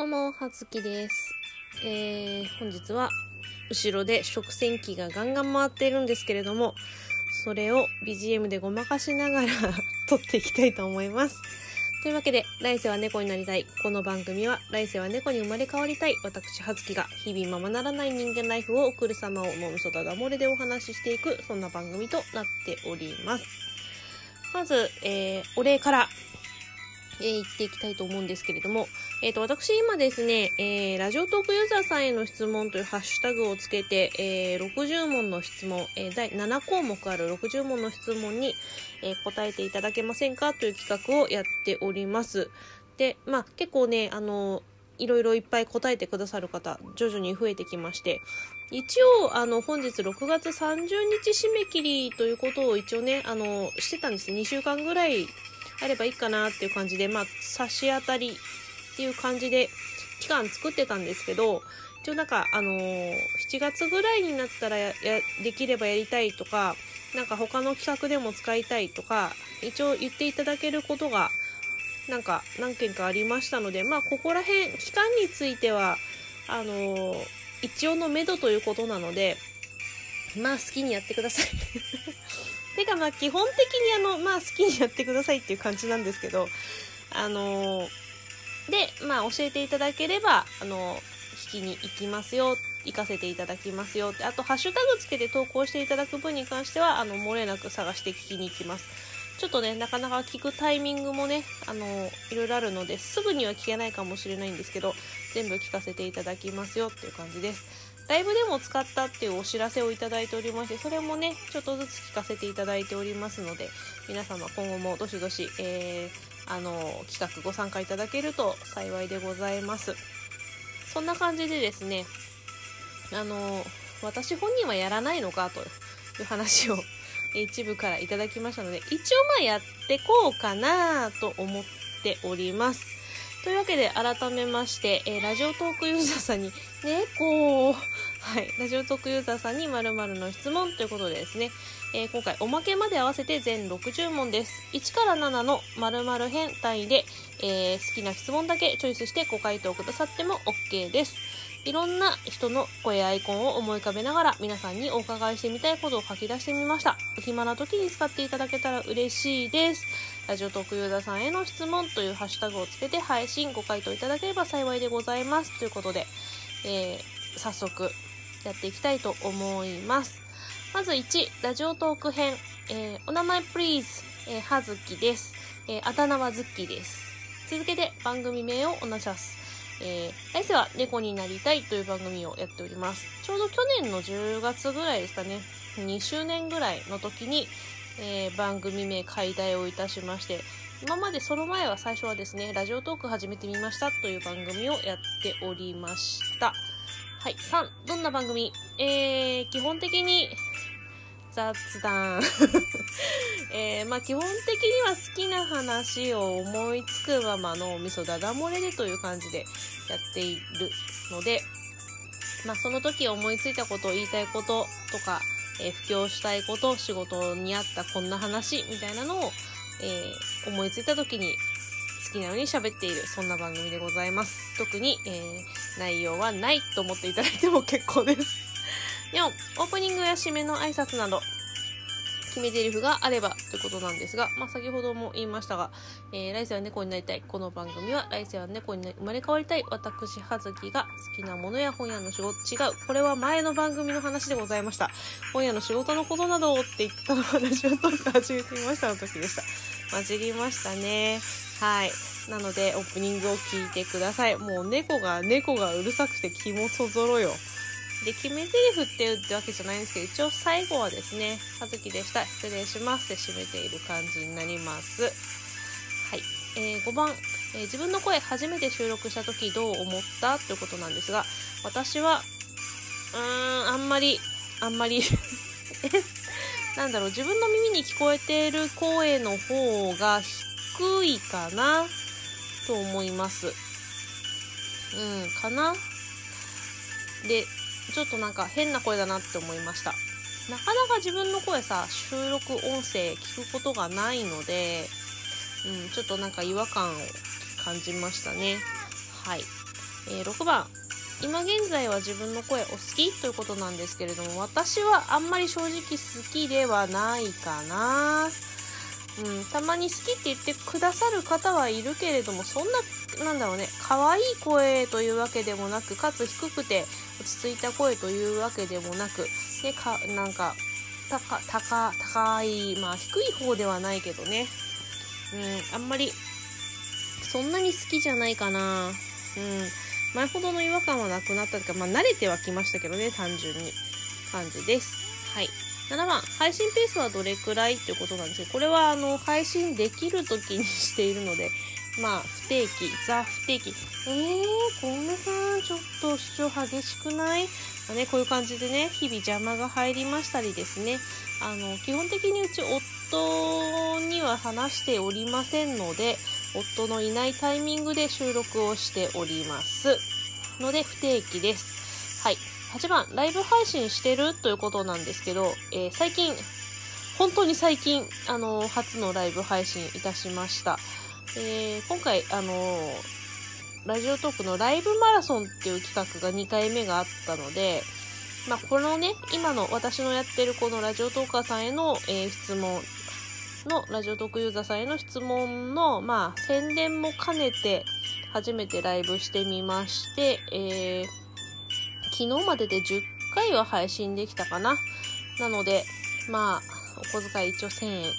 どうも、はつきです。えー、本日は後ろで食洗機がガンガン回っているんですけれども、それを BGM でごまかしながら 撮っていきたいと思います。というわけで、来世は猫になりたい。この番組は、来世は猫に生まれ変わりたい。私、はつきが日々ままならない人間ライフを送る様を脳みそだだ漏れでお話ししていく、そんな番組となっております。まず、えー、お礼から、えー、言っていきたいと思うんですけれども、えっ、と、私今ですね、えー、ラジオトークユーザーさんへの質問というハッシュタグをつけて、えー、60問の質問、えー、第7項目ある60問の質問に、えー答えていただけませんかという企画をやっております。で、まあ結構ね、あの、いろいろいっぱい答えてくださる方、徐々に増えてきまして、一応、あの、本日6月30日締め切りということを一応ね、あの、してたんです。2週間ぐらいあればいいかなっていう感じで、まあ、差し当たりっていう感じで期間作ってたんですけど、一応なんか、あのー7月ぐらいになったらや、できればやりたいとか、なんか他の企画でも使いたいとか、一応言っていただけることが、なんか何件かありましたので、まあ、ここら辺、期間については、あのー一応の目処ということなので、まあ、好きにやってください。てかまあ基本的にあのまあ好きにやってくださいっていう感じなんですけどあのでまあ教えていただければあの引きに行きますよ行かせていただきますよってあとハッシュタグつけて投稿していただく分に関してはあの漏れなく探して聞きに行きます。ちょっとねなかなか聞くタイミングもねあのいろいろあるのですぐには聞けないかもしれないんですけど全部聞かせていただきますよっていう感じです。ライブでも使ったっていうお知らせをいただいておりまして、それもね、ちょっとずつ聞かせていただいておりますので、皆様今後もどしどし、えー、あの、企画ご参加いただけると幸いでございます。そんな感じでですね、あの、私本人はやらないのかという話を 一部からいただきましたので、一応まあやってこうかなと思っております。というわけで改めまして、えーラジオトークユーザーさんに猫はい。ラジオトークユーザーさんに〇〇の質問ということでですね、えー今回おまけまで合わせて全60問です。1から7の〇〇編単位で、えー好きな質問だけチョイスしてご回答くださっても OK です。いろんな人の声アイコンを思い浮かべながら皆さんにお伺いしてみたいことを書き出してみました。お暇な時に使っていただけたら嬉しいです。ラジオトークユーザーさんへの質問というハッシュタグをつけて配信ご回答いただければ幸いでございます。ということで、えー早速やっていきたいと思います。まず1、ラジオトーク編、えーお名前プリーズ、えーはずきです。えーあだ名はズッキーです。続けて番組名をおなします。えー来世は猫になりたいという番組をやっております。ちょうど去年の10月ぐらいですかね、2周年ぐらいの時に、えー番組名解題をいたしまして、今までその前は最初はですね、ラジオトーク始めてみましたという番組をやっておりました。はい。3、どんな番組？えー、基本的に雑談。えー、まあ基本的には好きな話を思いつくままのお味噌だだ漏れでという感じでやっているので、まあその時思いついたこと、言いたいこととか、えー布教したいこと、仕事にあったこんな話みたいなのを、えー思いついた時に好きなように喋っている、そんな番組でございます。特に、えー内容はないと思っていただいても結構です。4、オープニングや締めの挨拶など、決め台詞があればということなんですが、まあ、先ほども言いましたが、えー来世は猫になりたい。この番組は来世は猫になり生まれ変わりたい。私、はずきが好きなものや本屋の仕事、違う。これは前の番組の話でございました。本屋の仕事のことなどをって言ったのはラジオトーク始めてみましたの時でした。混じりましたね。はい。なので、オープニングを聞いてください。もう猫が、猫がうるさくて気もそぞろよ。で、決め台詞って言うってわけじゃないんですけど、一応最後はですね、はずきでした。失礼しますで締めている感じになります。はい。えー5番、えー自分の声初めて収録した時どう思った？ということなんですが、私は、うーん、あんまり、あんまり、え、なんだろう、自分の耳に聞こえている声の方が低いかな？と思います。うん、かな？で、ちょっとなんか変な声だなって思いました。なかなか自分の声さ、収録音声聞くことがないので、うん、ちょっとなんか違和感を感じましたね。はい。えー、6番今現在は自分の声お好きということなんですけれども私はあんまり正直好きではないかなうん、たまに好きって言ってくださる方はいるけれどもそんななんだろうね可愛い声というわけでもなくかつ低くて落ち着いた声というわけでもなくねかなんか高高高いまあ低い方ではないけどね。うんあんまりそんなに好きじゃないかな。うん前ほどの違和感はなくなったというかまあ慣れてはきましたけどね単純に感じです。はい。7番、配信ペースはどれくらいっていうことなんですけど、これはあの、配信できる時にしているので、まあ、不定期、ザ不定期。えー、小梅さん、ちょっと主張激しくない？まあね、こういう感じでね、日々邪魔が入りましたりですね、あの、基本的にうち夫には話しておりませんので、夫のいないタイミングで収録をしております。ので、不定期です。はい。8番、ライブ配信してるということなんですけど、えー、最近、本当に最近、あの、初のライブ配信いたしました。えー、今回、あのラジオトークのライブマラソンっていう企画が2回目があったので、まあ、このね、今の私のやってるこのラジオトーカーさんへの、え質問の、ラジオトークユーザーさんへの質問の、まあ、宣伝も兼ねて、初めてライブしてみまして、えー、昨日までで10回は配信できたかな。なので、まあ、お小遣い一応1000円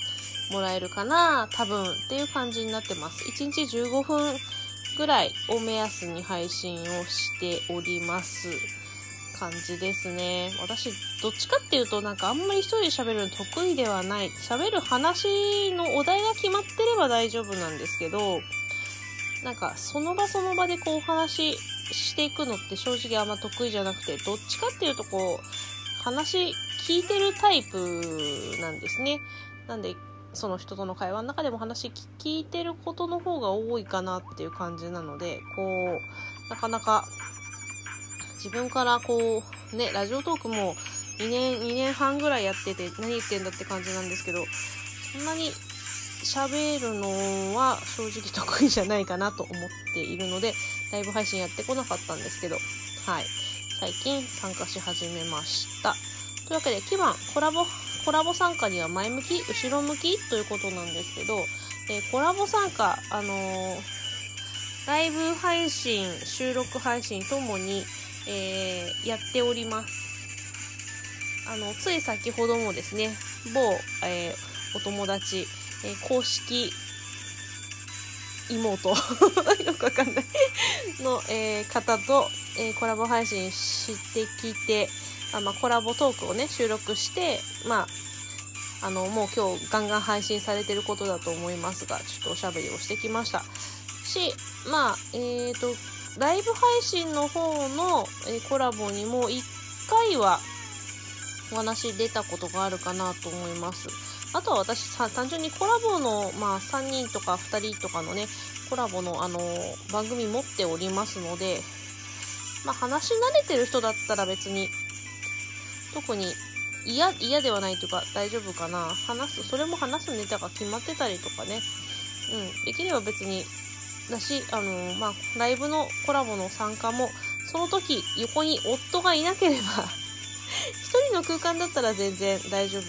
もらえるかな、多分っていう感じになってます。1日15分ぐらいを目安に配信をしております。感じですね。私、どっちかっていうと、なんかあんまり一人で喋るの得意ではない。喋る話のお題が決まってれば大丈夫なんですけど、なんかその場その場でこうお話ししていくのって正直あんま得意じゃなくて、どっちかっていうとこう、話聞いてるタイプなんですね。なんで、その人との会話の中でも話聞いてることの方が多いかなっていう感じなので、こう、なかなか自分からこう、ね、ラジオトークも2年、2年半ぐらいやってて何言ってんだって感じなんですけど、そんなに喋るのは正直得意じゃないかなと思っているので、ライブ配信やってこなかったんですけど、はい。最近参加し始めました。というわけで、9番、コラボ、コラボ参加には前向き、後ろ向きということなんですけど、えー、コラボ参加、あのー、ライブ配信、収録配信ともに、えー、やっております。あの、つい先ほどもですね、某、えお友達、え、公式妹 よくわかんないの、えー、方と、えー、コラボ配信してきて、あまあ、コラボトークをね、収録して、まあ、あの、もう今日ガンガン配信されてることだと思いますが、ちょっとおしゃべりをしてきました。し、まあ、えっ、ー、と、ライブ配信の方の、えー、コラボにも1回はお話出たことがあるかなと思います。あとは私さ、単純にコラボの、まあ、3人とか2人とかのね、コラボの、あのー、番組持っておりますので、まあ、話し慣れてる人だったら別に、特に嫌、嫌ではないというか、大丈夫かな。話す、それも話すネタが決まってたりとかね。うん、できれば別に、だし、あのー、まあ、ライブのコラボの参加も、その時、横に夫がいなければ 一人の空間だったら全然大丈夫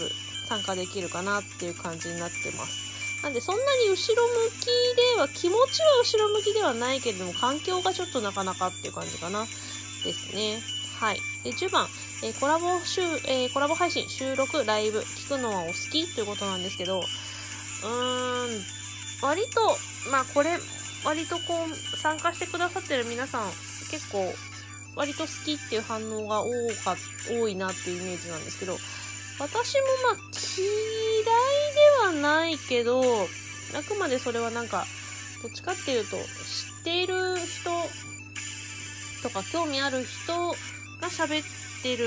参加できるかなっていう感じになってます。なんでそんなに後ろ向きでは、気持ちは後ろ向きではないけれども、環境がちょっとなかなかっていう感じかな。ですね。はい。で、10番、えー、コラボ収、えー、コラボ配信、収録、ライブ、聞くのはお好きということなんですけど、うーん、割と、まあこれ、割とこう、参加してくださってる皆さん、結構、割と好きっていう反応が多か、多いなっていうイメージなんですけど、私もまあ嫌いではないけど、あくまでそれはなんか、どっちかっていうと、知っている人とか興味ある人が喋ってる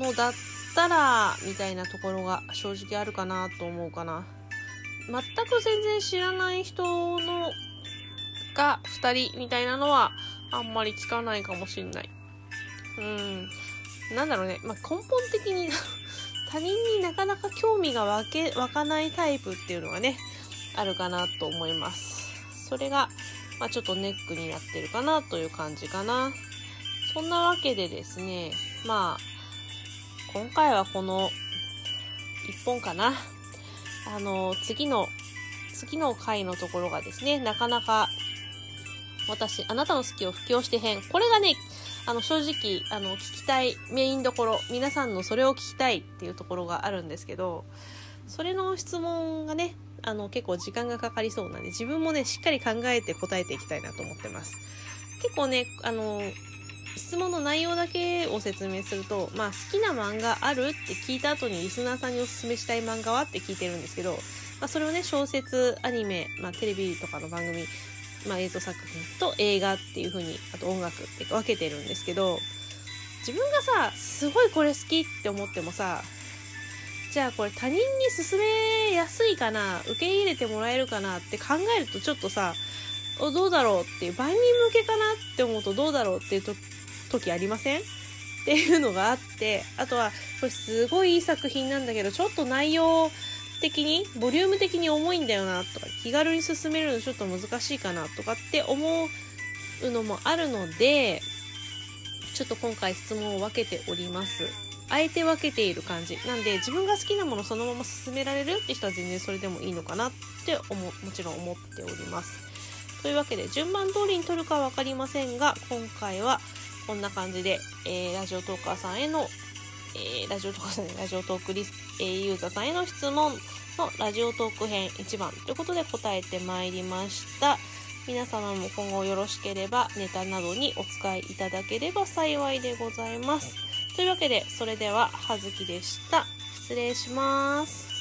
のだったら、みたいなところが正直あるかなと思うかな。全く全然知らない人のが2人みたいなのはあんまり聞かないかもしんない。うん。なんだろうね、まあ、根本的に 他人になかなか興味が湧け、湧かないタイプっていうのがね、あるかなと思います。それが、まあ、ちょっとネックになってるかなという感じかな。そんなわけでですね、まあ、今回はこの1本かな。あの、次の、次の回のところがですね、なかなか私、あなたの好きを布教して編。これがね、あの、正直、あの、聞きたいメインどころ、皆さんのそれを聞きたいっていうところがあるんですけど、それの質問がね、あの、結構時間がかかりそうなんで、自分もね、しっかり考えて答えていきたいなと思ってます。結構ね、あの、質問の内容だけを説明すると、まあ、好きな漫画あるって聞いた後にリスナーさんにおすすめしたい漫画はって聞いてるんですけど、まあ、それをね、小説、アニメ、まあ、テレビとかの番組、まあ、映像作品と映画っていう風にあと音楽って分けてるんですけど自分がさすごいこれ好きって思ってもさじゃあこれ他人に勧めやすいかな受け入れてもらえるかなって考えるとちょっとさおどうだろうっていう万人向けかなって思うとどうだろうっていう時ありません？っていうのがあってあとはこれすごいいい作品なんだけどちょっと内容的に、ボリューム的に重いんだよなとか、気軽に進めるのちょっと難しいかなとかって思うのもあるので、ちょっと今回質問を分けております。あえて分けている感じ。なんで、自分が好きなものそのまま進められるって人は全然それでもいいのかなって思、もちろん思っております。というわけで、順番通りに取るかは分かりませんが、今回はこんな感じで、えー、ラジオトーカーさんへのえー、ラジオトーク、ラジオトークリス、えー、ユーザーさんへの質問のラジオトーク編1番ということで答えてまいりました。皆様も今後よろしければネタなどにお使いいただければ幸いでございます。というわけで、それでは、はずきでした。失礼します。